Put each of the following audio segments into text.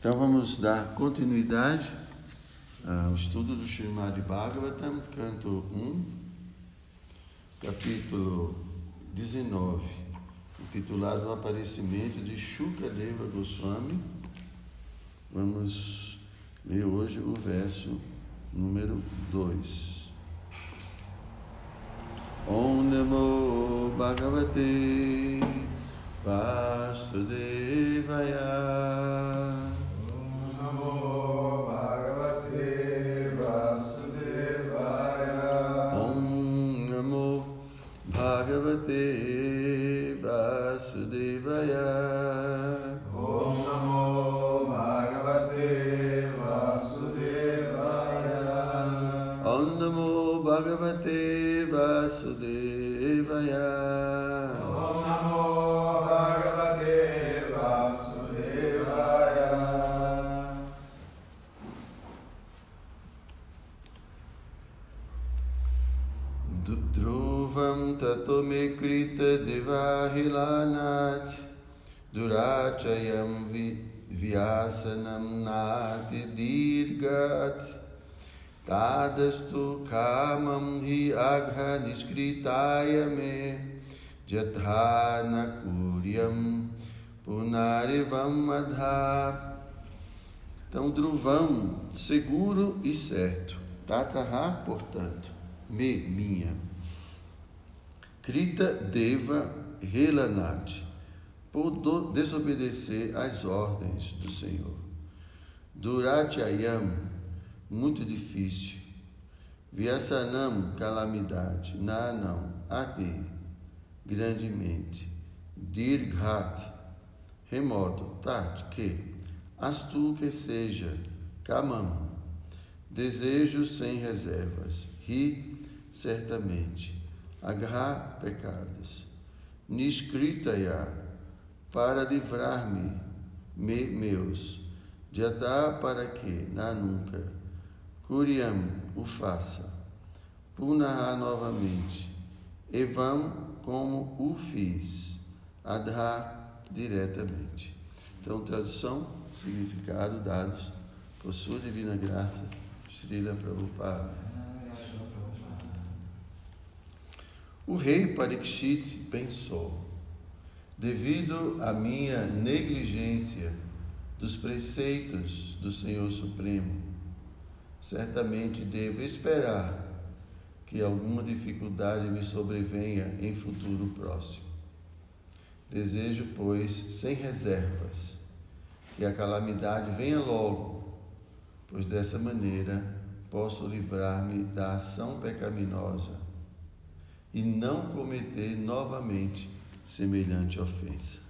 Então vamos dar continuidade ao estudo do Srimad Bhagavatam, canto 1, capítulo 19, intitulado O Aparecimento de Shukadeva Goswami. Vamos ler hoje o verso número 2. Om Namo Bhagavate Vasudevaya Dhruvam tato me krita devahilanat durachayam vi- vyasanam nati dirgat tadastu kamam hi agha niskritaya me jathana kuryam punarivam adha então, Druvam, seguro e certo. Tataha, portanto, me, minha. Krita Deva Helanat, por desobedecer às ordens do Senhor. Durachayam, muito difícil. Vyasanam, calamidade. Na, não. Ate, grandemente. Dirghat, remoto. Tat, que. Astu que seja. Kamam, desejo sem reservas. Ri, certamente. Agra, pecados. Niskritaya, para livrar-me, me, meus. Jadá, para que, na nunca. Kuriam, o faça. Punaha, novamente. Evam, como o fiz. Adha, diretamente. Então, tradução, significado dados por sua divina graça, Srila Prabhupada. O rei Parikshit pensou: devido à minha negligência dos preceitos do Senhor Supremo, certamente devo esperar que alguma dificuldade me sobrevenha em futuro próximo. Desejo, pois, sem reservas, que a calamidade venha logo, pois dessa maneira posso livrar-me da ação pecaminosa e não cometer novamente semelhante ofensa.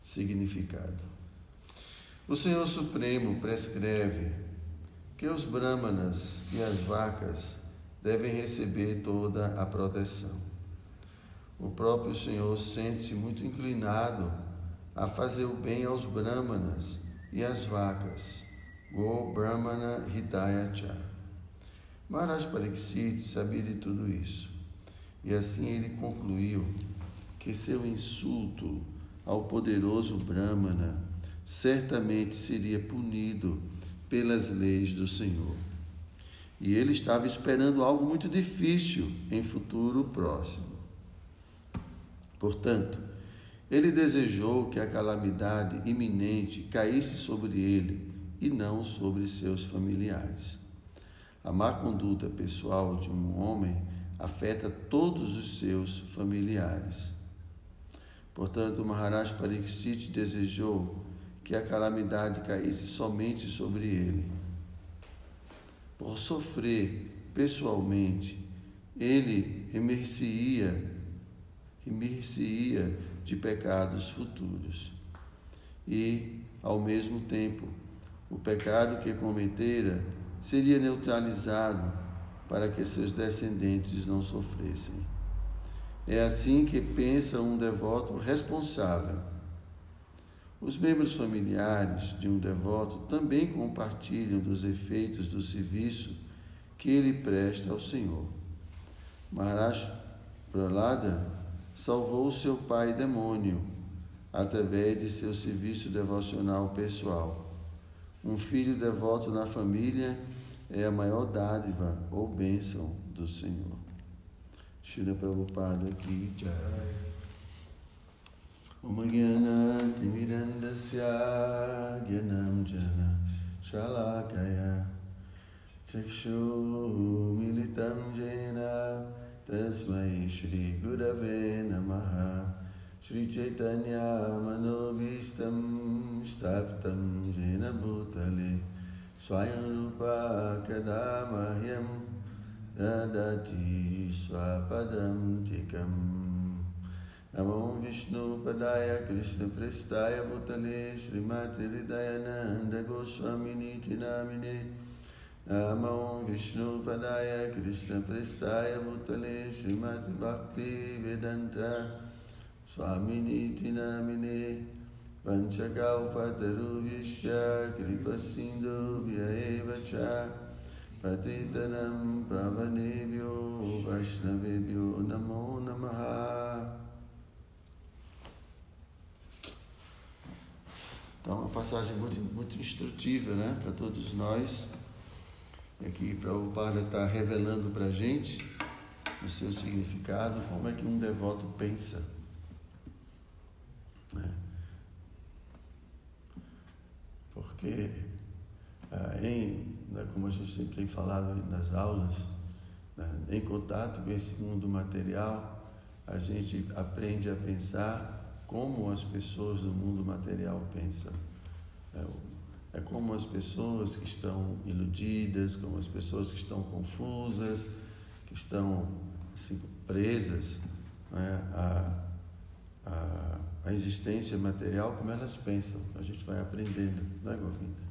Significado: O Senhor Supremo prescreve que os brahmanas e as vacas devem receber toda a proteção. O próprio Senhor sente-se muito inclinado a fazer o bem aos brahmanas e às vacas. Go Brahmana Hidaya Cha. Maharaj Pariksit sabia de tudo isso. E assim ele concluiu que seu insulto ao poderoso Brahmana certamente seria punido pelas leis do Senhor. E ele estava esperando algo muito difícil em futuro próximo. Portanto, ele desejou que a calamidade iminente caísse sobre ele e não sobre seus familiares. A má conduta pessoal de um homem afeta todos os seus familiares. Portanto, Maharaj Pariksit desejou que a calamidade caísse somente sobre ele. Por sofrer pessoalmente, ele remercia remercia de pecados futuros. E, ao mesmo tempo, o pecado que cometera seria neutralizado para que seus descendentes não sofressem. É assim que pensa um devoto responsável. Os membros familiares de um devoto também compartilham dos efeitos do serviço que ele presta ao Senhor. Maharaj Pralada salvou seu pai demônio, através de seu serviço devocional pessoal. Um filho devoto na família é a maior dádiva ou bênção do Senhor. Shila Prabhupada Ki Jai. Om Gyana Timirandasya Gyanam Jana Shalakaya Chakshu Militam Jena Tasmai Shri Gurave Namaha श्रीचैतन्यामनोभीष्टं स्थातं जीनभूतले स्वयं रूपा कदा मह्यं ददति स्वपदं तिकम् नमो विष्णुपदाय कृष्णपृष्ठाय भूतले श्रीमत् हृदयानन्दगोस्वामिनि चिनामिने नमो विष्णुपदाय कृष्णपृष्ठाय भूतले श्रीमद्भक्तिवेदन्त Vedanta Swamini Tinamine Panchakaupatarubhishcha Kripasindhu Vyaeva Patitanam Pavanebhyo Vaishnavebhyo Namo Namaha Então, uma passagem muito, muito instrutiva né, para todos nós. E aqui Prabhupada está revelando para a gente o seu significado, como é que um devoto pensa. Né? Porque, ah, em, né, como a gente tem falado nas aulas, né, em contato com esse mundo material, a gente aprende a pensar como as pessoas do mundo material pensam. É, é como as pessoas que estão iludidas, como as pessoas que estão confusas, que estão assim, presas né, à, à, à, existência material, como elas pensam. A gente vai aprendendo, não é, Govinda?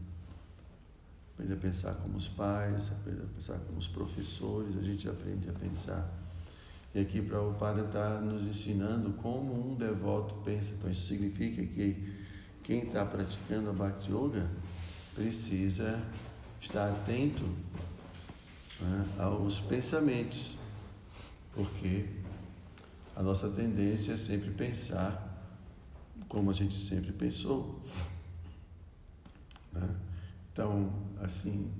Aprende a pensar como os pais, aprende a pensar como os professores, a gente aprende a pensar. E aqui Padre está nos ensinando como um devoto pensa. Então isso significa que quem está praticando a Bhakti Yoga precisa estar atento né, aos pensamentos, porque a nossa tendência é sempre pensar como a gente sempre pensou. Né? Então, assim,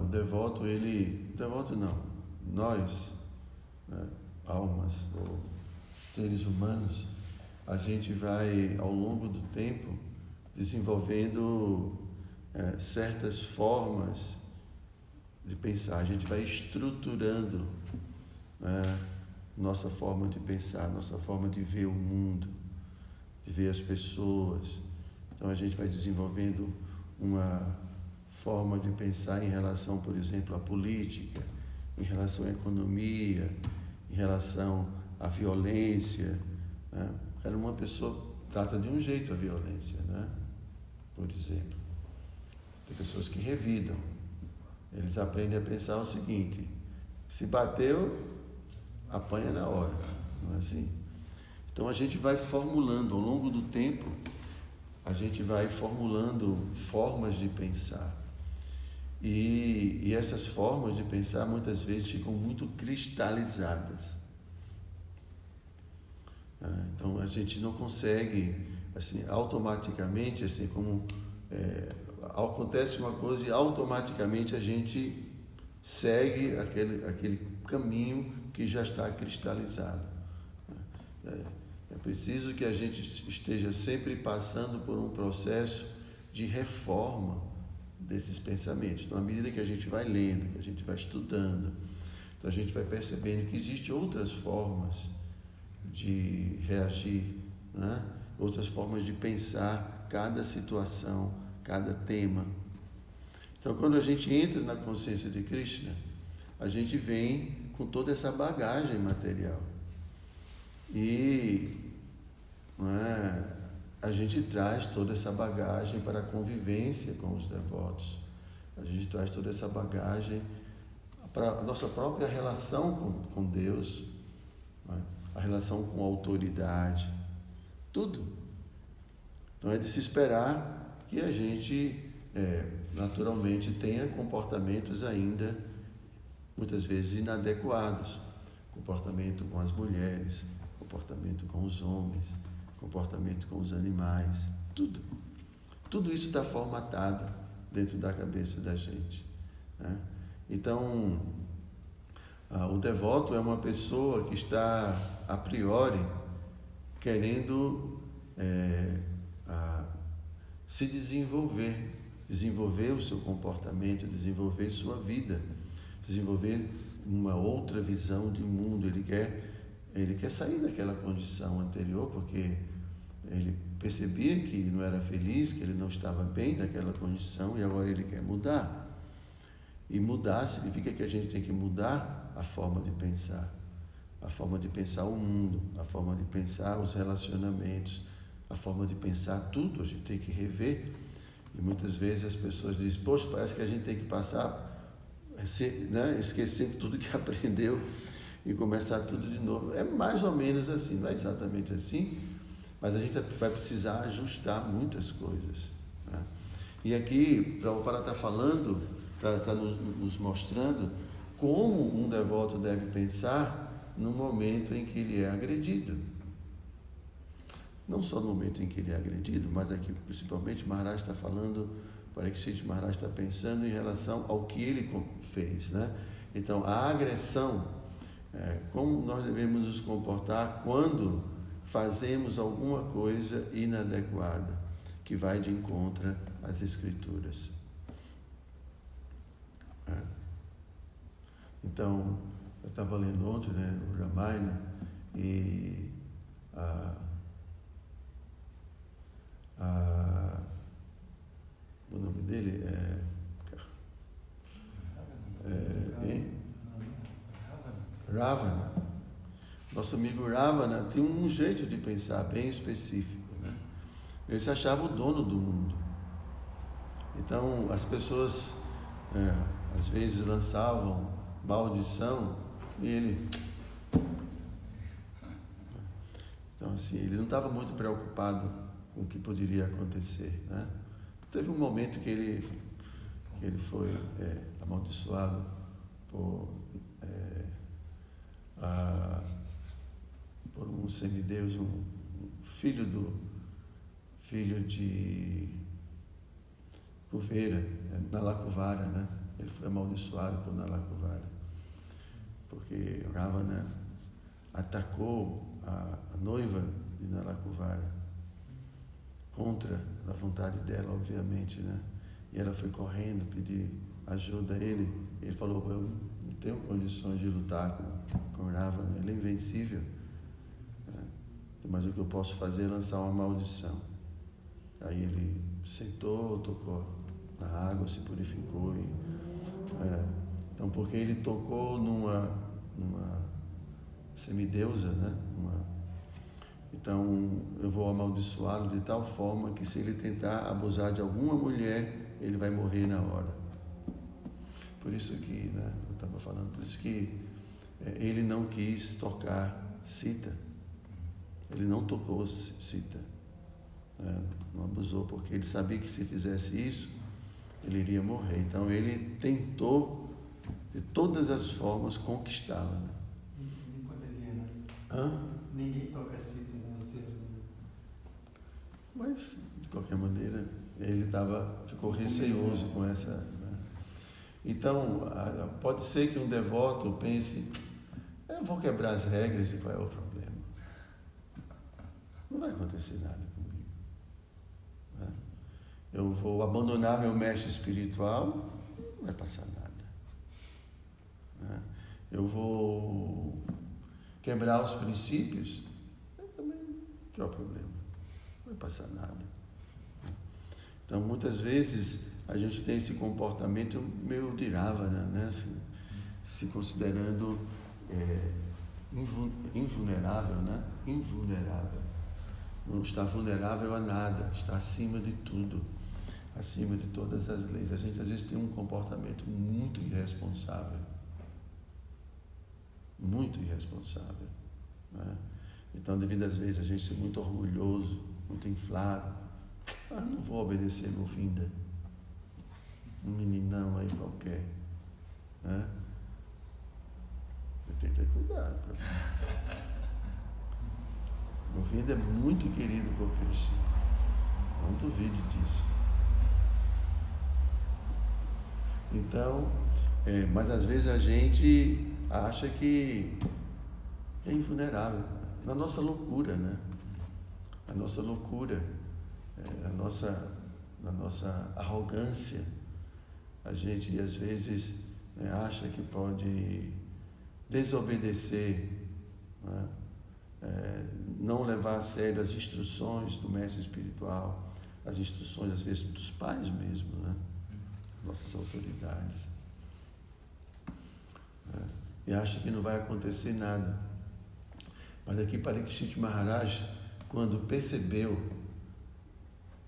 o devoto, ele. Devoto não, nós, né, almas ou seres humanos, a gente vai, ao longo do tempo, desenvolvendo é, certas formas de pensar, a gente vai estruturando né, nossa forma de pensar, nossa forma de ver o mundo, de ver as pessoas. Então a gente vai desenvolvendo uma forma de pensar em relação, por exemplo, à política, em relação à economia, em relação à violência. Né? Uma pessoa trata de um jeito a violência, né? Por exemplo. Tem pessoas que revidam. Eles aprendem a pensar o seguinte: se bateu, apanha na hora. Não é assim? Então a gente vai formulando ao longo do tempo, a gente vai formulando formas de pensar. E, e essas formas de pensar muitas vezes ficam muito cristalizadas. Ah, então a gente não consegue assim automaticamente assim como é, acontece uma coisa e automaticamente a gente segue aquele, aquele caminho que já está cristalizado. É, é preciso que a gente esteja sempre passando por um processo de reforma desses pensamentos. Então, à medida que a gente vai lendo, que a gente vai estudando, então a gente vai percebendo que existem outras formas de reagir, né? outras formas de pensar cada situação, cada tema. Então, quando a gente entra na consciência de Krishna, a gente vem com toda essa bagagem material. E é, a gente traz toda essa bagagem para a convivência com os devotos. A gente traz toda essa bagagem para a nossa própria relação com, com Deus, é? a relação com a autoridade, tudo. Então é de se esperar que a gente é, naturalmente tenha comportamentos ainda muitas vezes inadequados, comportamento com as mulheres, comportamento com os homens, comportamento com os animais, tudo. Tudo isso está formatado dentro da cabeça da gente. Né? Então, ah, o devoto é uma pessoa que está, a priori, querendo é, a, se desenvolver, desenvolver o seu comportamento, desenvolver sua vida, desenvolver uma outra visão de mundo. Ele quer, ele quer sair daquela condição anterior, porque ele percebia que não era feliz, que ele não estava bem naquela condição e agora ele quer mudar. E mudar significa que a gente tem que mudar a forma de pensar, a forma de pensar o mundo, a forma de pensar os relacionamentos, a forma de pensar tudo, a gente tem que rever. E muitas vezes as pessoas dizem, poxa, parece que a gente tem que passar, né, esquecer tudo que aprendeu e começar tudo de novo. É mais ou menos assim, não é exatamente assim, mas a gente vai precisar ajustar muitas coisas. Né? E aqui, Prabhupada está falando, está tá nos, nos mostrando como um devoto deve pensar no momento em que ele é agredido. Não só no momento em que ele é agredido, mas aqui principalmente Maharaj está falando, Parikshit Maharaj está pensando em relação ao que ele fez. Né? Então, a agressão, é, como nós devemos nos comportar quando fazemos alguma coisa inadequada, que vai de encontro às Escrituras. É. Então, eu estava lendo ontem né, o Ramayana e a, a, o nome dele é, é Ravana. Nosso amigo Ravana tinha um jeito de pensar bem específico. Né? Ele se achava o dono do mundo. Então, as pessoas é, às vezes lançavam maldição e ele. Então, assim, ele não estava muito preocupado com o que poderia acontecer. Né? Teve um momento que ele, que ele foi é, amaldiçoado por, é, a, por um semideus, um filho do filho de Cuveira, é, Nalakuvara, né? Ele foi amaldiçoado por Nalakuvara, porque Ravana atacou a, a noiva de Nalakuvara contra a vontade dela, obviamente, né? E ela foi correndo pedir ajuda a ele. Ele falou: Eu não tenho condições de lutar com, com Ravana, ele é invencível. Mas o que eu posso fazer é lançar uma maldição. Aí ele sentou, tocou na água, se purificou. E, é, então, porque ele tocou numa, numa semideusa, né? Uma, então, eu vou amaldiçoá-lo de tal forma que se ele tentar abusar de alguma mulher, ele vai morrer na hora. Por isso que, né, eu estava falando, por isso que é, ele não quis tocar cita. Ele não tocou cita. É, não abusou, porque ele sabia que se fizesse isso, ele iria morrer. Então ele tentou de todas as formas conquistá-la. Né? Ninguém poderia, né? Hã? Ninguém toca assim, né? Você... Mas, de qualquer maneira, ele tava, ficou receoso com essa. Né? Então, pode ser que um devoto pense: eu vou quebrar as regras e qual é o problema? Não vai acontecer nada eu vou abandonar meu mestre espiritual, não vai passar nada. Né? Eu vou quebrar os princípios, também, que é o problema? Não vai passar nada. Então, muitas vezes, a gente tem esse comportamento meio de né? Assim, se considerando é, invulnerável, né? Invulnerável. Não está vulnerável a nada, está acima de tudo acima de todas as leis. A gente às vezes tem um comportamento muito irresponsável. Muito irresponsável. Né? Então, devido às vezes a gente ser muito orgulhoso, muito inflado, ah, não vou obedecer meu vinda. Um meninão aí qualquer. Né? Eu tenho que ter cuidado. Pra... Govinda é muito querido por Krishna. Não duvide disso. Então, é, mas às vezes a gente acha que é invulnerável. Na nossa loucura, né? A nossa loucura, é, a nossa, na nossa arrogância, a gente às vezes né, acha que pode desobedecer, né? É, não levar a sério as instruções do mestre espiritual, as instruções às vezes dos pais mesmo, né? nossas autoridades. É, e acha que não vai acontecer nada. Mas aqui Parikshit Maharaj, quando percebeu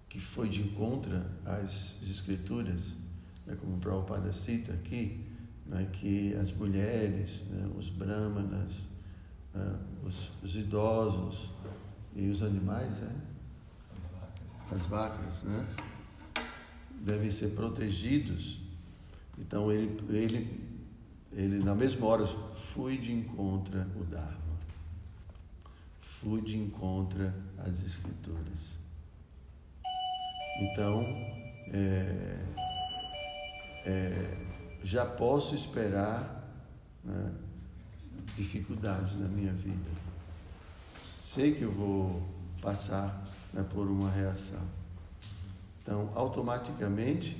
que foi de encontro às escrituras, né, como o Prabhupada cita aqui, né, que as mulheres, né, os brahmanas, né, os, os, idosos e os animais, né? as vacas, as vacas né? devem ser protegidos. Então ele, ele, ele na mesma hora foi de encontro o Dharma, fui de encontro às Escrituras. Então, é, é, já posso esperar né, dificuldades na minha vida. Sei que eu vou passar né, por uma reação. Então, automaticamente,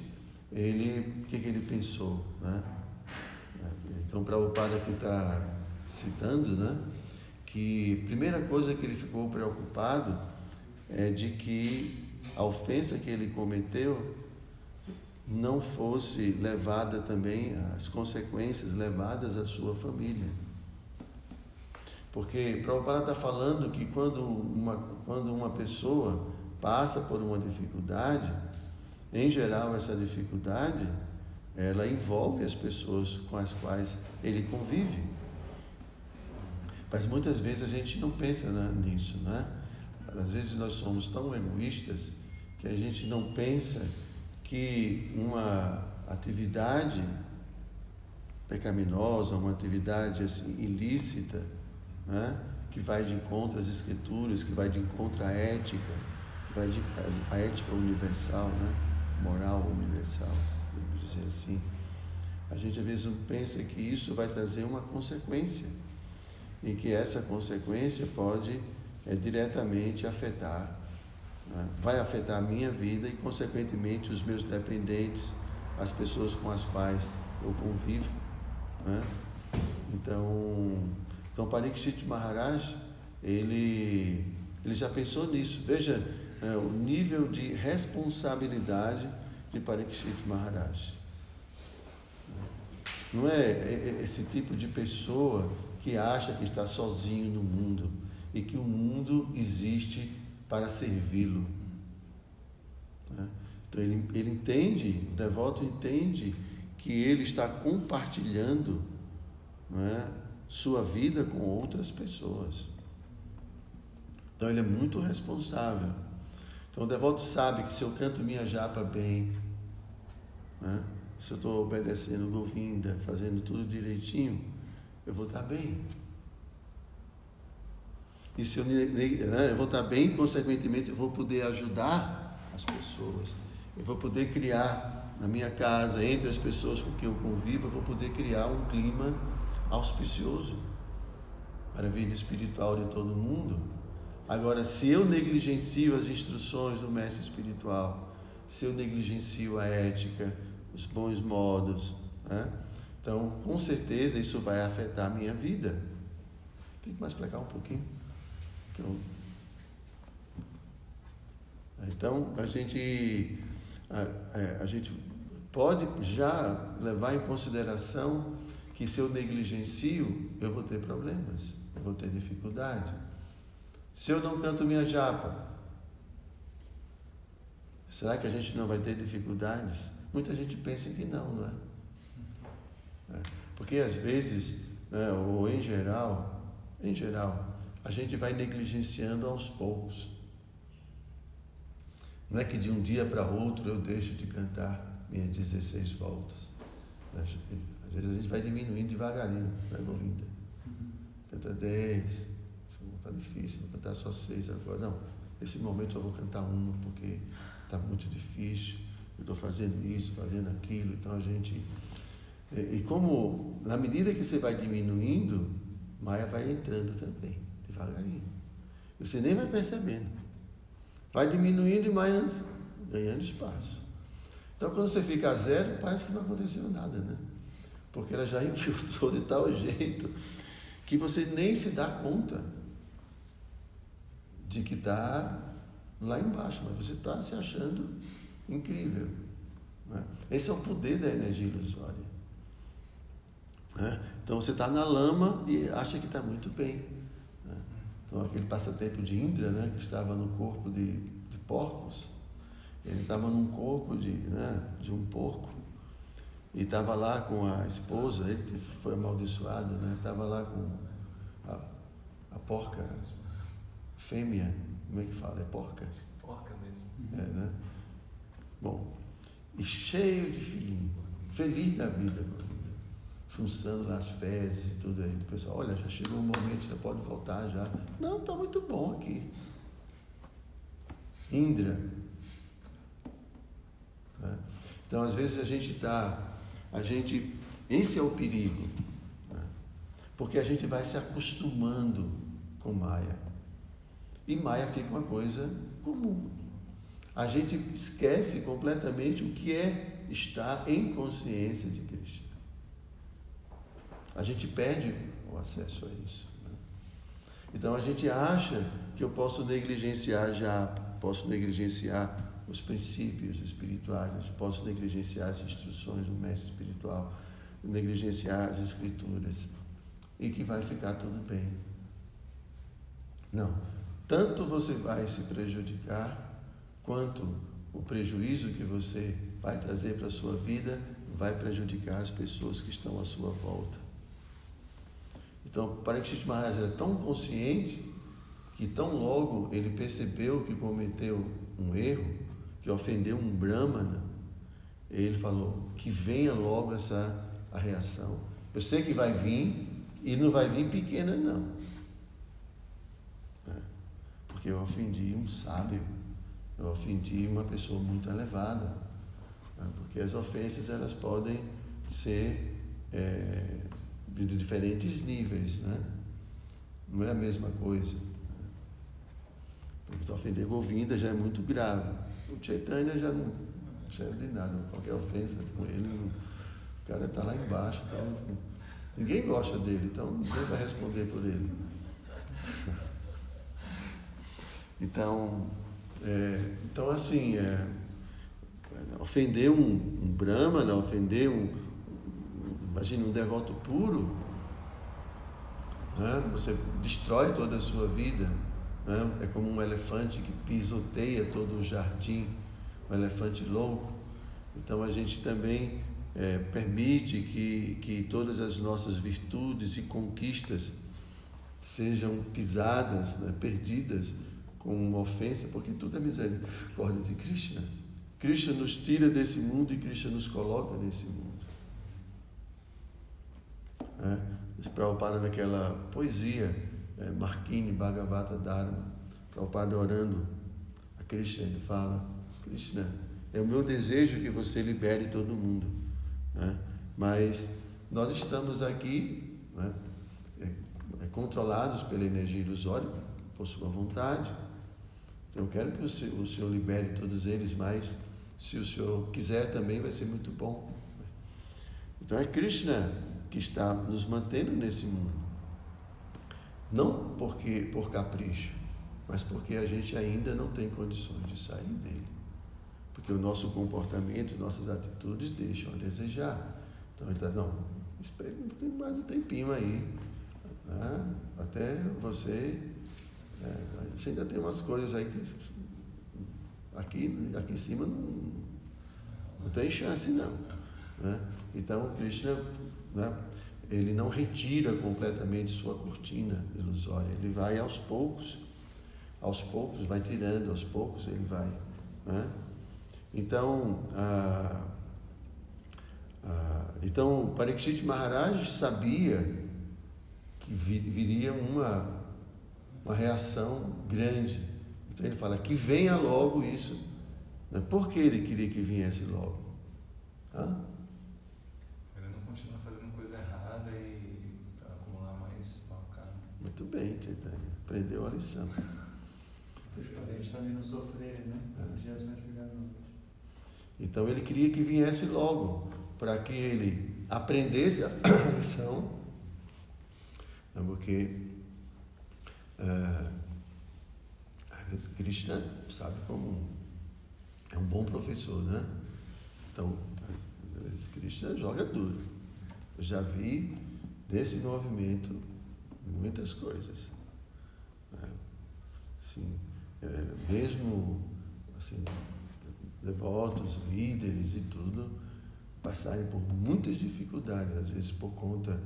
ele, o que, que ele pensou? Né? Então, Prabhupada aqui está citando, né? Que a primeira coisa que ele ficou preocupado é de que a ofensa que ele cometeu não fosse levada também, as consequências levadas à sua família. Porque Prabhupada está falando que quando uma, quando uma pessoa passa por uma dificuldade, em geral essa dificuldade, ela envolve as pessoas com as quais ele convive. Mas muitas vezes a gente não pensa nisso, né? Às vezes nós somos tão egoístas que a gente não pensa que uma atividade pecaminosa, uma atividade assim, ilícita, né? que vai de encontro às escrituras, que vai de encontro à ética, que vai de à ética universal, né? moral universal, vamos dizer assim. A gente às vezes pensa que isso vai trazer uma consequência e que essa consequência pode é, diretamente afetar né? vai afetar a minha vida e, consequentemente, os meus dependentes, as pessoas com as quais eu convivo. Né? Então, então Parikshit Maharaj, ele, ele já pensou nisso. Veja né, o nível de responsabilidade de Parikshit Maharaj. Não é, é, é esse tipo de pessoa que acha que está sozinho no mundo e que o mundo existe para servi-lo. Né? Então ele, ele entende, o devoto entende que ele está compartilhando é, sua vida com outras pessoas. Então ele é muito responsável. Então o devoto sabe que se eu canto minha japa bem, né, se eu estou obedecendo Govinda, fazendo tudo direitinho, eu vou estar bem. E se eu, né, eu vou estar bem, consequentemente, eu vou poder ajudar as pessoas. Eu vou poder criar na minha casa, entre as pessoas com quem eu convivo, eu vou poder criar um clima auspicioso para a vida espiritual de todo mundo. Agora, se eu negligencio as instruções do mestre espiritual, se eu negligencio a ética, os bons modos, né? então com certeza isso vai afetar a minha vida. Fique mais para cá um pouquinho. Então, então a gente, a, é, a gente pode já levar em consideração que se eu negligencio, eu vou ter problemas, eu vou ter dificuldade. Se eu não canto minha japa, será que a gente não vai ter dificuldades? Muita gente pensa que não, não é? é. Porque às vezes, né, ou em geral, em geral, a gente vai negligenciando aos poucos. Não é que de um dia para outro eu deixo de cantar minhas 16 voltas. Às vezes a gente vai diminuindo devagarinho, vai evoluindo. Canta 10, tá difícil, vou cantar só seis agora. Não, esse momento eu vou cantar uma porque está muito difícil. Eu estou fazendo isso, fazendo aquilo, então a gente. E, e como, na medida que você vai diminuindo, Maia vai entrando também, devagarinho. Você nem vai percebendo. Vai diminuindo e Maia ganhando espaço. Então, quando você fica a zero, parece que não aconteceu nada, né? Porque ela já infiltrou de tal jeito que você nem se dá conta de que está lá embaixo, mas você está se achando incrível. Né? Esse é o poder da energia ilusória. Né? Então você está na lama e acha que está muito bem. Né? Então aquele passatempo de Indra, né, que estava no corpo de, de porcos, ele estava num corpo de, né, de um porco e estava lá com a esposa, ele foi amaldiçoado, né? Estava lá com a, a porca fêmea, como é que fala? É porca? Porca mesmo. É, né? Bom, e cheio de filhinho, feliz da vida, funçando nas fezes e tudo aí. O pessoal, olha, já chegou o momento, você pode voltar já. Não, está muito bom aqui. Indra. Né? Então, às vezes a gente está a gente, esse é o perigo, né? porque a gente vai se acostumando com Maia. E Maia fica uma coisa comum. A gente esquece completamente o que é estar em consciência de Krishna. A gente perde o acesso a isso. Né? Então a gente acha que eu posso negligenciar já, posso negligenciar os princípios espirituais, posso negligenciar as instruções do mestre espiritual, negligenciar as escrituras e que vai ficar tudo bem. Não. Tanto você vai se prejudicar, quanto o prejuízo que você vai trazer para a sua vida vai prejudicar as pessoas que estão à sua volta. Então, Parikshit Maharaj era tão consciente que tão logo ele percebeu que cometeu um erro, que ofendeu um Brahmana, ele falou que venha logo essa a reação. Eu sei que vai vir e não vai vir pequena não. É, porque eu ofendi um sábio, eu ofendi uma pessoa muito elevada. É, porque as ofensas elas podem ser é, de diferentes níveis, né? Não é a mesma coisa. Porque ofender Govinda já é muito grave. O Chaitanya já não serve de nada, qualquer ofensa com ele, o cara está lá embaixo, então ninguém gosta dele, então ninguém vai responder por ele. Então, é, então assim, é, ofender um, um Brahmana, ofender um, imagina um devoto puro, né? você destrói toda a sua vida. Né? É como um elefante que pisoteia todo o jardim, um elefante louco. Então a gente também é, permite que, que todas as nossas virtudes e conquistas sejam pisadas, né? perdidas com uma ofensa, porque tudo é misericórdia de Krishna. Krishna nos tira desse mundo e Krishna nos coloca nesse mundo. É, Prabhupada naquela poesia é, Markini Bhagavata Dharma, Prabhupada orando a Krishna, ele fala, Krishna, é o meu desejo que você libere todo mundo, né? mas nós estamos aqui né? é, é, controlados pela energia ilusória, por sua vontade, então eu quero que o senhor, o senhor libere todos eles, mas se o senhor quiser também vai ser muito bom. Então é Krishna que está nos mantendo nesse mundo. Não porque por capricho, mas porque a gente ainda não tem condições de sair dele. Porque o nosso comportamento, nossas atitudes deixam a desejar. Então ele está, não, espere mais um tempinho aí. Né? Até você. É, você ainda tem umas coisas aí que aqui, aqui em cima não, não tem chance não. Né? Então Krishna né? Ele não retira completamente sua cortina ilusória, ele vai aos poucos, aos poucos, vai tirando, aos poucos ele vai. Né? Então, ah, ah, então Parikshit Maharaj sabia que viria uma, uma reação grande. Então ele fala que venha logo isso. Né? Por que ele queria que viesse logo? Ele não continua fazendo coisa errada e acumular mais mal Muito bem, Chaitanya. Aprendeu a lição. Os parentes também não sofrerem, né? É. Então ele queria que viesse logo, para que ele aprendesse a lição, porque uh, Krishna sabe como é um bom professor, né? Então, às vezes Krishna joga duro. Eu já vi nesse movimento muitas coisas. Né? Assim, é, mesmo assim, devotos, líderes e tudo, passarem por muitas dificuldades, às vezes por conta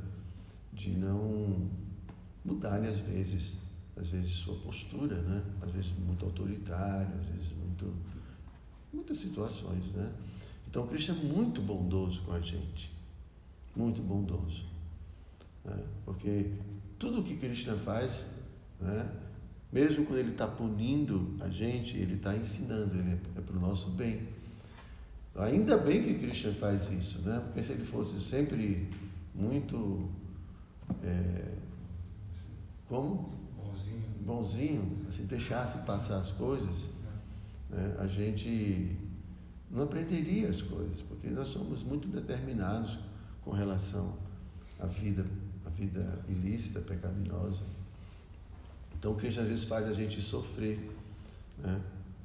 de não mudarem às vezes, às vezes sua postura, né? Às vezes muito autoritário, às vezes muito muitas situações, né? Então Cristo é muito bondoso com a gente, muito bondoso, né? porque tudo o que Krishna faz, né? Mesmo quando ele está punindo a gente, ele está ensinando, ele é, é para o nosso bem. Ainda bem que Krishna faz isso, né? Porque se ele fosse sempre muito. É, como? Bonzinho. Bonzinho, assim, deixasse passar as coisas, né? a gente não aprenderia as coisas, porque nós somos muito determinados com relação à vida, vida ilícita, pecaminosa. Então, o Cristo às vezes faz a gente sofrer. Né?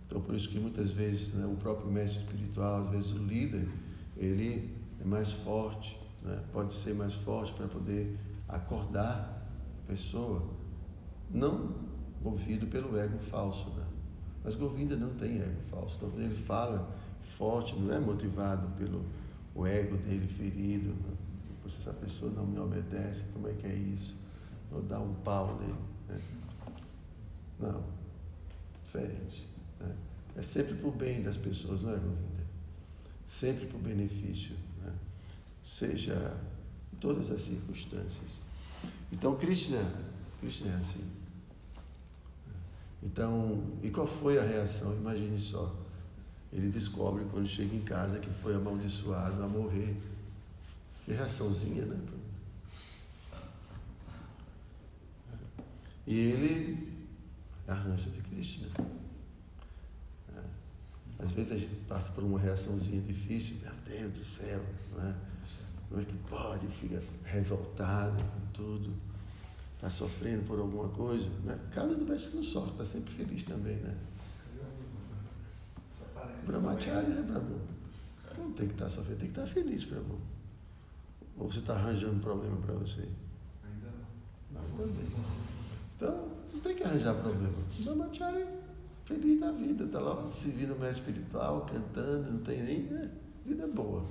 Então, por isso que muitas vezes né, o próprio mestre espiritual, às vezes o líder, ele é mais forte, né? pode ser mais forte para poder acordar a pessoa, não movido pelo ego falso. Né? Mas Govinda não tem ego falso. Então, quando ele fala forte, não é motivado pelo o ego dele ferido. Né? Se essa pessoa não me obedece, como é que é isso? Vou dar um pau nele. Né? Não, diferente. Né? É sempre para o bem das pessoas, não é, Govinda? Sempre para o benefício, né? seja em todas as circunstâncias. Então, Krishna, Krishna é assim. Então, e qual foi a reação? Imagine só. Ele descobre quando chega em casa que foi amaldiçoado a morrer. Que reaçãozinha, né? E ele arranja de Krishna. É. Às vezes a gente passa por uma reaçãozinha difícil, meu Deus do céu, não é? Como é que pode? Fica revoltado com tudo, está sofrendo por alguma coisa. Né? Cada do mestre não sofre, está sempre feliz também, né? Brahmacharya é Prabhu. Não tem que estar tá sofrendo, tem que estar tá feliz, Prabhu. Ou você está arranjando problema para você? Ainda não. Ainda Então, não tem que arranjar problema. Brahmachari, feliz da vida, está lá servindo o mestre espiritual, cantando, não tem nem. Né? Vida boa.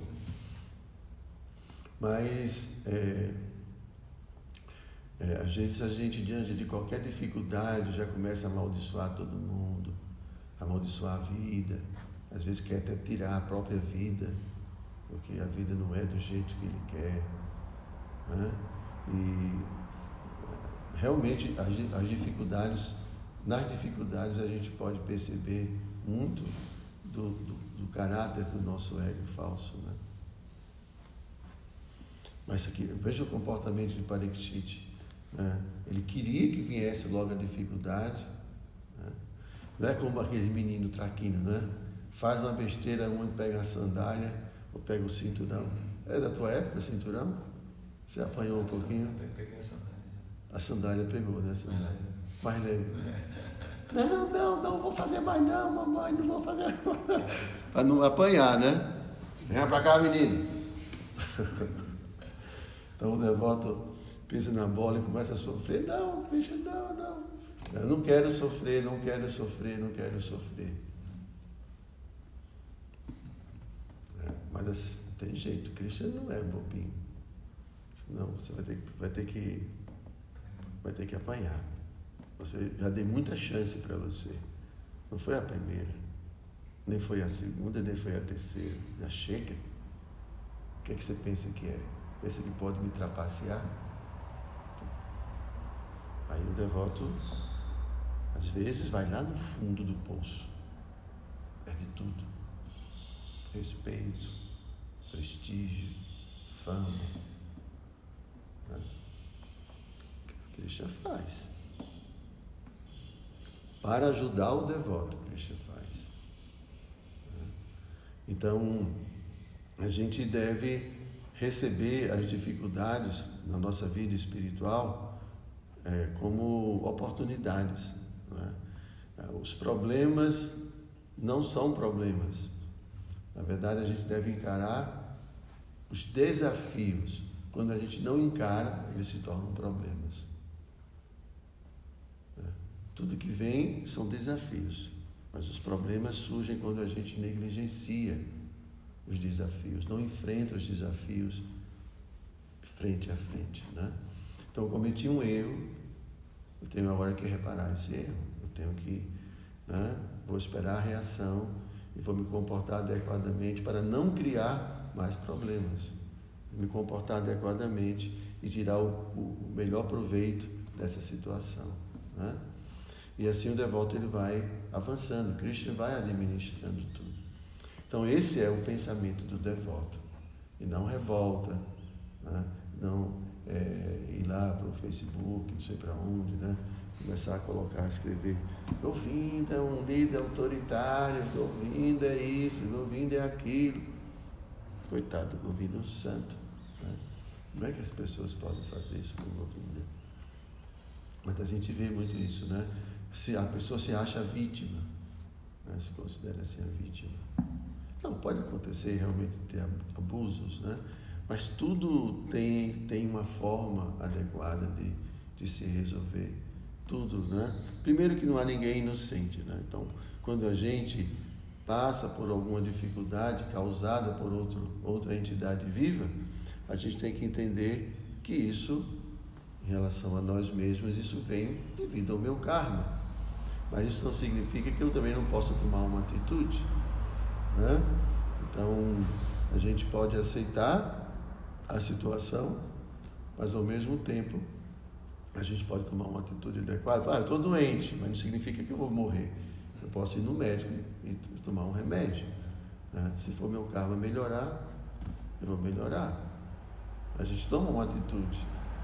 Mas, é, é, às vezes, a gente, diante de qualquer dificuldade, já começa a amaldiçoar todo mundo, amaldiçoar a vida. Às vezes, quer até tirar a própria vida, porque a vida não é do jeito que ele quer. Né? E realmente as, as dificuldades, nas dificuldades a gente pode perceber muito do, do, do caráter do nosso ego falso. Né? Mas aqui, veja o comportamento de Parikshit. Né? Ele queria que viesse logo a dificuldade. Né? Não é como aquele menino traquino, né? Faz uma besteira, um pega a sandália pega o cinturão. É da tua época, cinturão? Você apanhou um pouquinho? Peguei a sandália. A sandália pegou, né? Sandália. Mais leve. Não, não, não vou fazer mais não, mamãe, não vou fazer Para não apanhar, né? Venha para cá, menino. então o devoto pisa na bola e começa a sofrer. Não, bicho, não, não. Eu não quero sofrer, não quero sofrer, não quero sofrer. É, mas assim, tem jeito, Cristo não é bobinho. Não, você vai ter, vai ter que vai ter que apanhar. Você já dei muita chance para você. Não foi a primeira, nem foi a segunda, nem foi a terceira. Já chega. O que, é que você pensa que é? Pensa que pode me trapacear? Aí o devoto Às vezes vai lá no fundo do poço, perde tudo: respeito, prestígio, fama. Né? Krishna faz. Para ajudar o devoto, Krishna faz. Né? Então, a gente deve receber as dificuldades na nossa vida espiritual é, como oportunidades. É? Os problemas não são problemas. Na verdade, a gente deve encarar os desafios. Quando a gente não encara, eles se tornam problemas. É? Tudo que vem são desafios, mas os problemas surgem quando a gente negligencia os desafios, não enfrenta os desafios frente a frente. Né? Então, cometi um erro, eu tenho agora que reparar esse erro, eu tenho que, né, vou esperar a reação e vou me comportar adequadamente para não criar mais problemas, me comportar adequadamente e tirar o, o melhor proveito dessa situação. Né? E assim o devoto ele vai avançando, Krishna vai administrando tudo. Então, esse é o pensamento do devoto. E não revolta, né? não é, ir lá para o Facebook, não sei para onde, né? começar a colocar, escrever. Govinda é um líder autoritário, Govinda é isso, Govinda é aquilo. Coitado, é um santo. Né? Como é que as pessoas podem fazer isso com Govinda? Mas a gente vê muito isso, né? Se a pessoa se acha vítima, né? se considera assim a vítima. Não, pode acontecer realmente ter abusos, né? mas tudo tem, tem uma forma adequada de, de se resolver. Tudo, né? Primeiro que não há ninguém inocente, né? Então, quando a gente passa por alguma dificuldade causada por outro, outra entidade viva, a gente tem que entender que isso, em relação a nós mesmos, isso vem devido ao meu karma. Mas isso não significa que eu também não possa tomar uma atitude. Né? Então, a gente pode aceitar a situação, mas ao mesmo tempo a gente pode tomar uma atitude adequada. Ah, eu estou doente, mas não significa que eu vou morrer. Eu posso ir no médico e tomar um remédio. Né? Se for meu karma melhorar, eu vou melhorar. A gente toma uma atitude,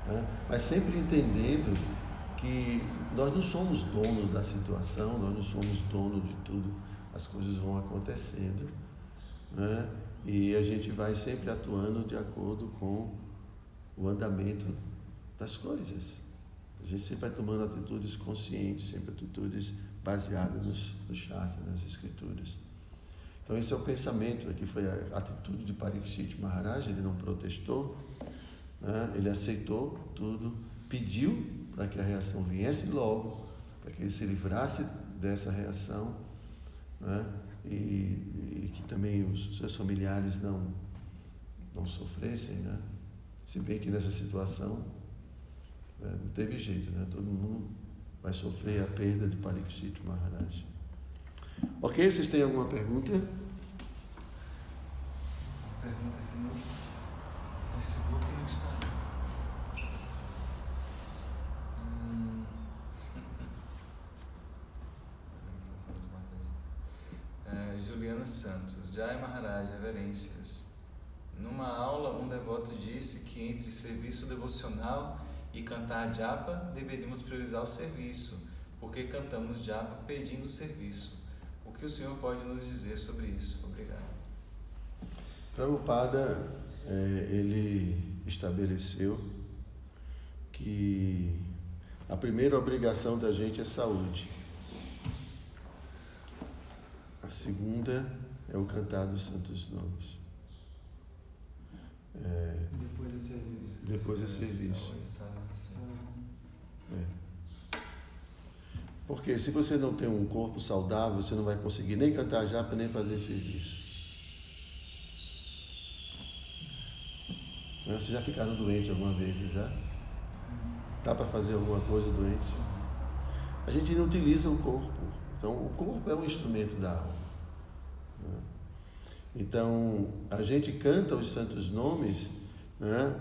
né? mas sempre entendendo que nós não somos donos da situação, nós não somos donos de tudo as coisas vão acontecendo, né? E a gente vai sempre atuando de acordo com o andamento das coisas. A gente sempre vai tomando atitudes conscientes, sempre atitudes baseadas nos, no Shastra, nas escrituras. Então esse é o pensamento, aqui foi a atitude de Parikshit Maharaj, ele não protestou, né? ele aceitou tudo, pediu para que a reação viesse logo, para que ele se livrasse dessa reação né? e, e, que também os seus familiares não, não sofressem. Né? Se bem que nessa situação né, não teve jeito, né? todo mundo vai sofrer a perda de Parikshit Maharaj. Ok, vocês têm alguma pergunta? Pergunta aqui no Facebook e no Instagram. Juliana Santos, Jai Maharaj, reverências. Numa aula, um devoto disse que entre serviço devocional e cantar japa, deveríamos priorizar o serviço, porque cantamos japa pedindo serviço. O que o senhor pode nos dizer sobre isso? Obrigado. Prabhupada, é, ele estabeleceu que a primeira obrigação da gente é saúde. A segunda é o cantar dos santos nomes. É, depois é serviço. Depois é serviço. É. Porque se você não tem um corpo saudável, você não vai conseguir nem cantar japa, nem fazer serviço. Né? Vocês já ficaram doentes alguma vez, já? Dá para fazer alguma coisa doente? A gente não utiliza o corpo. Então, o corpo é um instrumento da alma. Né? Então, a gente canta os santos nomes né,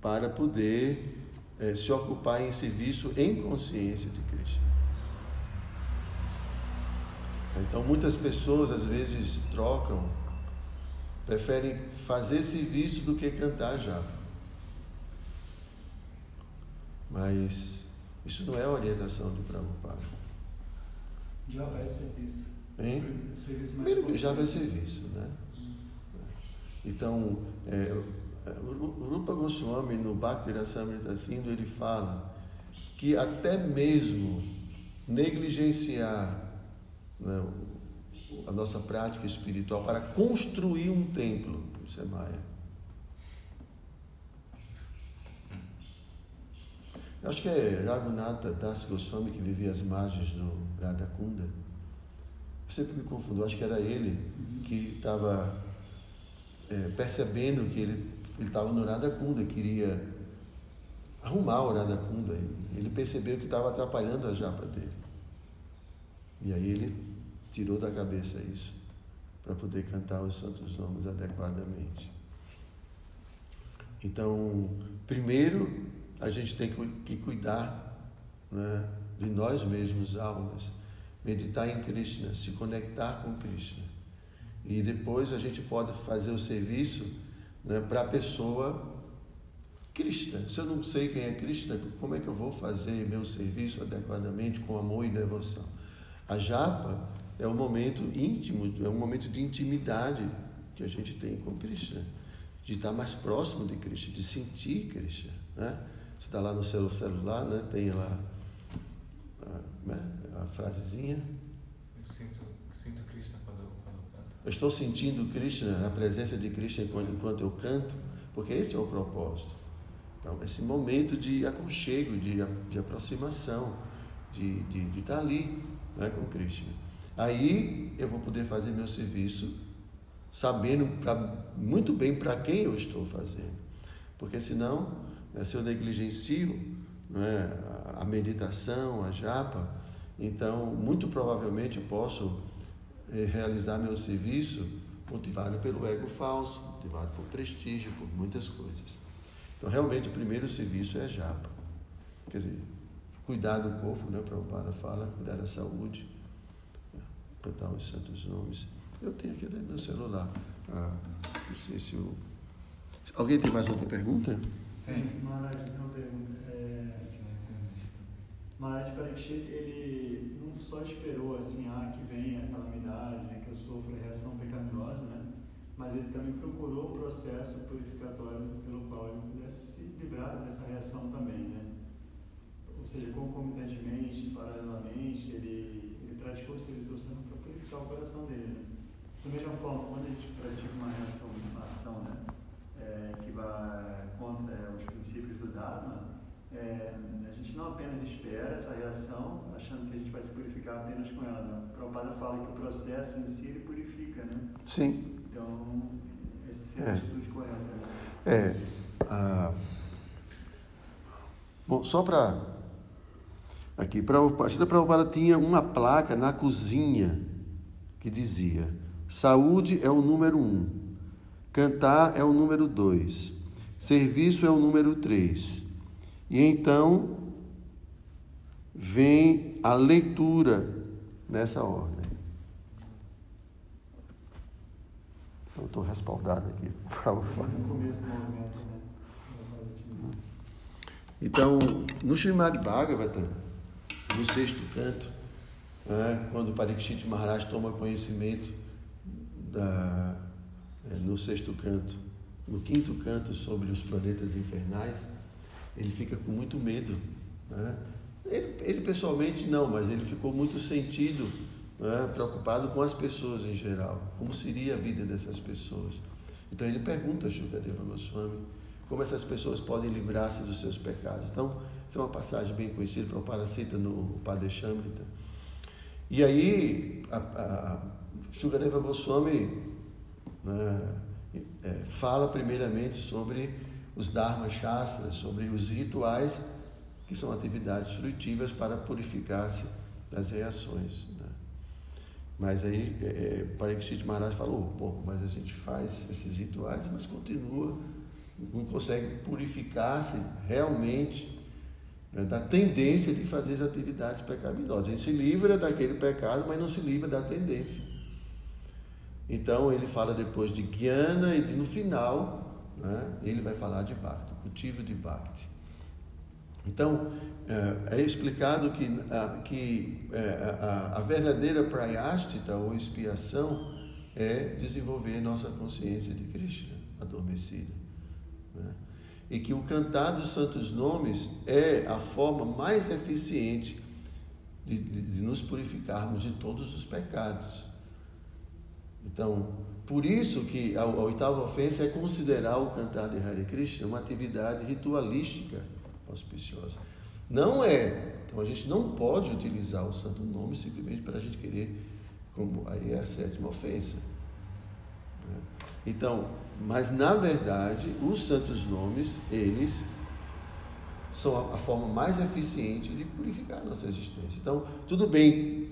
para poder é, se ocupar em serviço em consciência de Cristo. Então muitas pessoas às vezes trocam, preferem fazer serviço do que cantar japa. Mas isso não é a orientação de Prabhupada. Japa é serviço. Hein? Primeiro que japa é serviço, né? Então, é, o Rupa Goswami no Bhakti Rasamrita Sindhu ele fala que até mesmo negligenciar né, a nossa prática espiritual para construir um templo, isso é Maia. Acho que é Raghunatha Das Goswami que vivia às margens do Radhakunda. Eu sempre me confundo, acho que era ele que estava é, percebendo que ele estava no Radhakunda, queria arrumar o Radhakunda. Ele percebeu que estava atrapalhando a japa dele. E aí ele tirou da cabeça isso, para poder cantar os santos nomes adequadamente. Então, primeiro, a gente tem que cuidar né, de nós mesmos, almas, meditar em Krishna, se conectar com Krishna. E depois a gente pode fazer o serviço né, para a pessoa Krishna. Se eu não sei quem é Krishna, como é que eu vou fazer meu serviço adequadamente, com amor e devoção? A japa é um momento íntimo, é um momento de intimidade que a gente tem com Krishna, de estar mais próximo de Krishna, de sentir Krishna. Né? Você está lá no seu celular, né? tem lá a, né? a frasezinha. Eu sinto, sinto Krishna quando eu, eu estou sentindo Krishna, a presença de Krishna enquanto eu canto, porque esse é o propósito. Então, esse momento de aconchego, de, de aproximação, de, de, de estar ali né, com Krishna. Aí eu vou poder fazer meu serviço sabendo pra, muito bem para quem eu estou fazendo. Porque senão, né, se eu negligencio né, a meditação, a japa, então muito provavelmente eu posso realizar meu serviço motivado pelo ego falso, motivado por prestígio, por muitas coisas. Então realmente o primeiro serviço é japa. Quer dizer, cuidar do corpo, né? Prabhupada fala, cuidar da saúde, cantar os santos nomes. Eu tenho aqui dentro do celular. Ah, não sei se o. Alguém tem mais outra pergunta? Sim, Maharaj, tem uma pergunta. É... Parikshit, ele só esperou assim, ah, que venha a calamidade, né, que eu sofra a reação pecaminosa, né? Mas ele também procurou o processo purificatório pelo qual ele pudesse se livrar dessa reação também, né? Ou seja, concomitantemente, paralelamente, ele, ele praticou o serviço para purificar o coração dele, né? Da mesma forma, quando a gente pratica uma reação, uma ação, né? É, que vai contra é, os princípios do Dharma, é, a gente não apenas espera essa reação, achando que a gente vai se purificar apenas com ela. Né? O Prabhupada fala que o processo em si ele purifica, né? Sim. Então, essa é a atitude correta. Né? É. Ah, bom, só para. Aqui, para a Shila Prabhupada tinha uma placa na cozinha que dizia: saúde é o número um, cantar é o número dois, serviço é o número três. E então vem a leitura nessa ordem. Eu estou respaldado aqui para falar. No começo do movimento, né? Então, no Srimad Bhagavatam, no sexto canto, né, quando Parikshit Maharaj toma conhecimento da, é, no sexto canto, no quinto canto sobre os planetas infernais, ele fica com muito medo. Né? Ele, ele, pessoalmente não, mas ele ficou muito sentido, né, preocupado com as pessoas em geral, como seria a vida dessas pessoas. Então ele pergunta a Shukadeva Goswami como essas pessoas podem livrar-se dos seus pecados. Então, isso é uma passagem bem conhecida, para o Parasita no Padeshamrita. E aí, a, a Shukadeva Goswami né, é, fala primeiramente sobre os Dharma Shastras, sobre os rituais, que são atividades fruitivas para purificar-se das reações. Né? Mas aí, é, é Parikshit Maharaj falou, pô, mas a gente faz esses rituais, mas continua, não consegue purificar-se realmente né, da tendência de fazer as atividades pecaminosas. A gente se livra daquele pecado, mas não se livra da tendência. Então ele fala depois de Guiana e no final né, ele vai falar de Bhakti, cultivo de Bhakti. Então é, é explicado que, a, que é, a, a verdadeira prayastita ou expiação é desenvolver nossa consciência de Krishna adormecida. Né? E que o cantar dos santos nomes é a forma mais eficiente de, de, de nos purificarmos de todos os pecados. Então, por isso que a, a, oitava ofensa é considerar o cantar de Hare Krishna uma atividade ritualística auspiciosa. Não é. Então a gente não pode utilizar o santo nome simplesmente para a gente querer, como aí é a sétima ofensa. Né? Então, mas na verdade, os santos nomes, eles são a, a forma mais eficiente de purificar a nossa existência. Então, tudo bem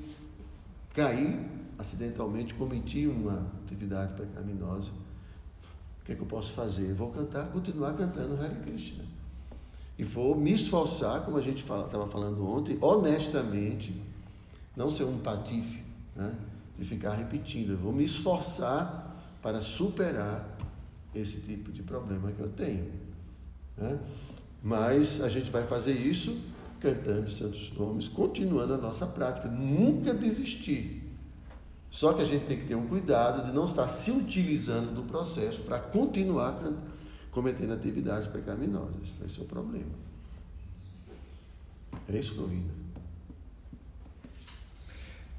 cair acidentalmente, cometi uma atividade pecaminosa. O que é que eu posso fazer? vou cantar, continuar cantando Hare Krishna. E vou me esforçar, como a gente estava falando ontem, honestamente, não ser um patife, né? de ficar repetindo. Eu vou me esforçar para superar esse tipo de problema que eu tenho. Né? Mas a gente vai fazer isso cantando santos nomes, continuando a nossa prática, nunca desistir. Só que a gente tem que ter um cuidado de não estar se utilizando do processo para continuar cometendo atividades pecaminosas. Esse é o problema. É isso, Corina.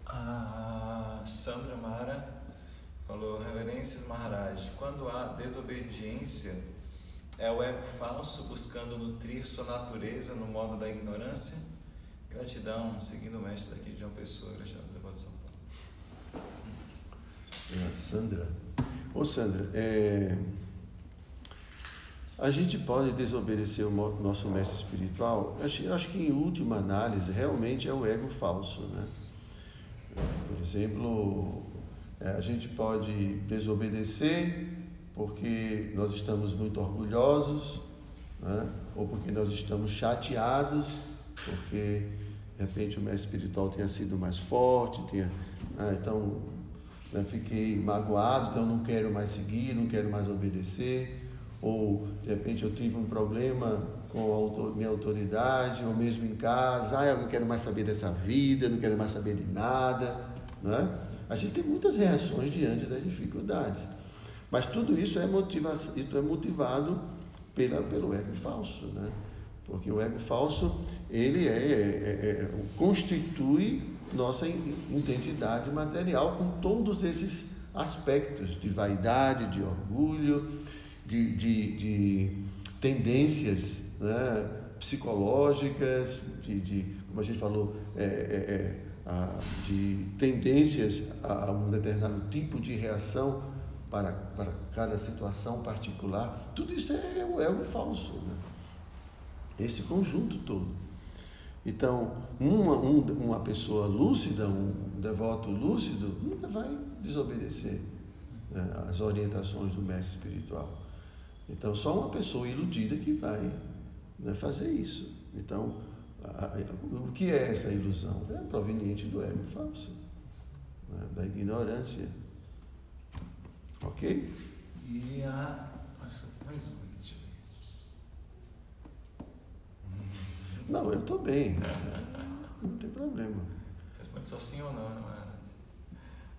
A Sandra Mara falou, Reverências Maharaj, quando há desobediência, é o ego falso buscando nutrir sua natureza no modo da ignorância? Gratidão, seguindo o mestre daqui de uma pessoa, gratidão É, Sandra. Ô Sandra, é... a gente pode desobedecer o nosso mestre espiritual? Acho, acho que em última análise realmente é o ego falso, né? Por exemplo, é, a gente pode desobedecer porque nós estamos muito orgulhosos, né? ou porque nós estamos chateados, porque de repente o mestre espiritual tenha sido mais forte, tenha, ah, então né, fiquei magoado, então não quero mais seguir, não quero mais obedecer, ou de repente eu tive um problema com a minha autoridade, ou mesmo em casa, ah, eu não quero mais saber dessa vida, não quero mais saber de nada, né? A gente tem muitas reações diante das dificuldades. Mas tudo isso é, motiva isso é motivado pela, pelo ego falso, né? Porque o ego falso, ele é, é, é, é constitui nossa identidade material com todos esses aspectos de vaidade, de orgulho, de, de, de tendências né, psicológicas, de, de, como a gente falou, é, é, é de tendências a um determinado tipo de reação para, para cada situação particular, tudo isso é o ego falso. Né? Esse conjunto todo. Então, uma, um, uma pessoa lúcida, um devoto lúcido, nunca vai desobedecer né, as orientações do mestre espiritual. Então, só uma pessoa iludida que vai né, fazer isso. Então, o que é essa ilusão? É proveniente do ego falso, né? da ignorância. Ok? E a. Que mais uma aqui, Não, eu estou bem. Não tem problema. Responde só sim ou não, não é?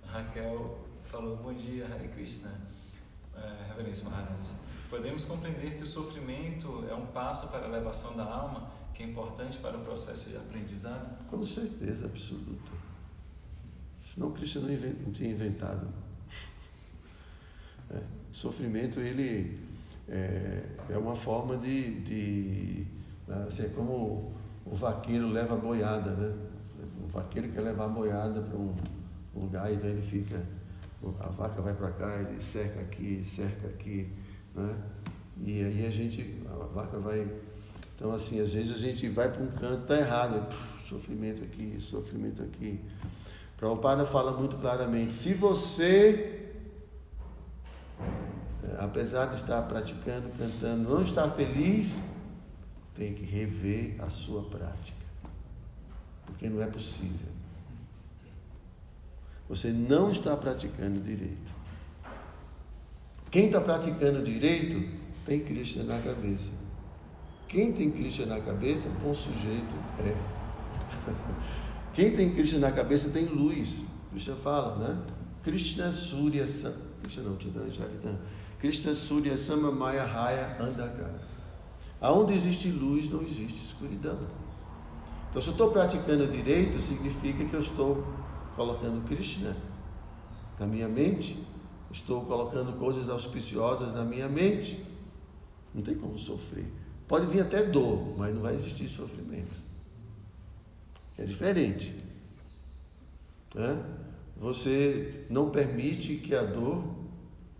A Raquel falou: Bom dia, Hare Krishna. É, Reverência Maharaj. Podemos compreender que o sofrimento é um passo para a elevação da alma que é importante para o processo de aprendizado? Com certeza absoluta. Senão Cristo não, invent, não tinha inventado. É, sofrimento, ele é, é, uma forma de, de assim, é como o vaqueiro leva a boiada, né? O vaqueiro quer levar a boiada para um lugar, então ele fica, a vaca vai para cá, ele cerca aqui, cerca aqui, né? E aí a gente, a vaca vai então, assim, às vezes a gente vai para um canto, está errado, Puf, sofrimento aqui, sofrimento aqui. Prabhupada fala muito claramente: se você, é, apesar de estar praticando, cantando, não está feliz, tem que rever a sua prática. Porque não é possível. Você não está praticando direito. Quem está praticando direito tem Cristo na cabeça. Quem tem Cristo na cabeça, bom sujeito é. Quem tem Cristo na cabeça tem luz. Krishna fala, né? Krishna Surya Sam. Krishna não, Chaitanya Krishna Surya Sama Maya Raya Andaka. Aonde existe luz, não existe escuridão. Então, se eu estou praticando direito, significa que eu estou colocando Krishna na minha mente, estou colocando coisas auspiciosas na minha mente. Não tem como sofrer. Pode vir até dor, mas não vai existir sofrimento. É diferente. Né? Você não permite que a dor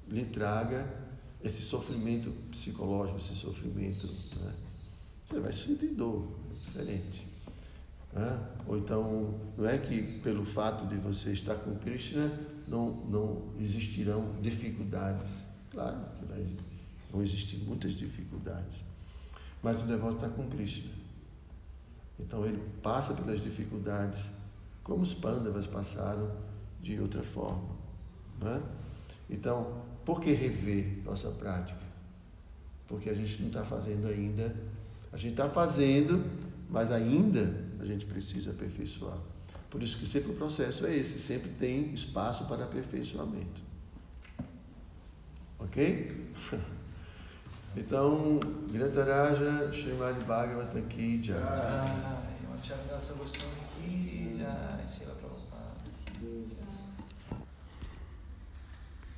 lhe traga esse sofrimento psicológico, esse sofrimento. Né? Você vai sentir dor, é diferente. Né? Ou então, não é que pelo fato de você estar com Krishna não, não existirão dificuldades. Claro que vão existir muitas dificuldades. Mas o devoto está com Krishna. Então ele passa pelas dificuldades, como os pândavas passaram de outra forma. Né? Então, por que rever nossa prática? Porque a gente não está fazendo ainda. A gente está fazendo, mas ainda a gente precisa aperfeiçoar. Por isso que sempre o processo é esse, sempre tem espaço para aperfeiçoamento. Ok? Então, Grataraja Srimad Bhagavatam Ki Jai. Macharya Goswami Ki Jai, Shila Prabhupada Ki Jai.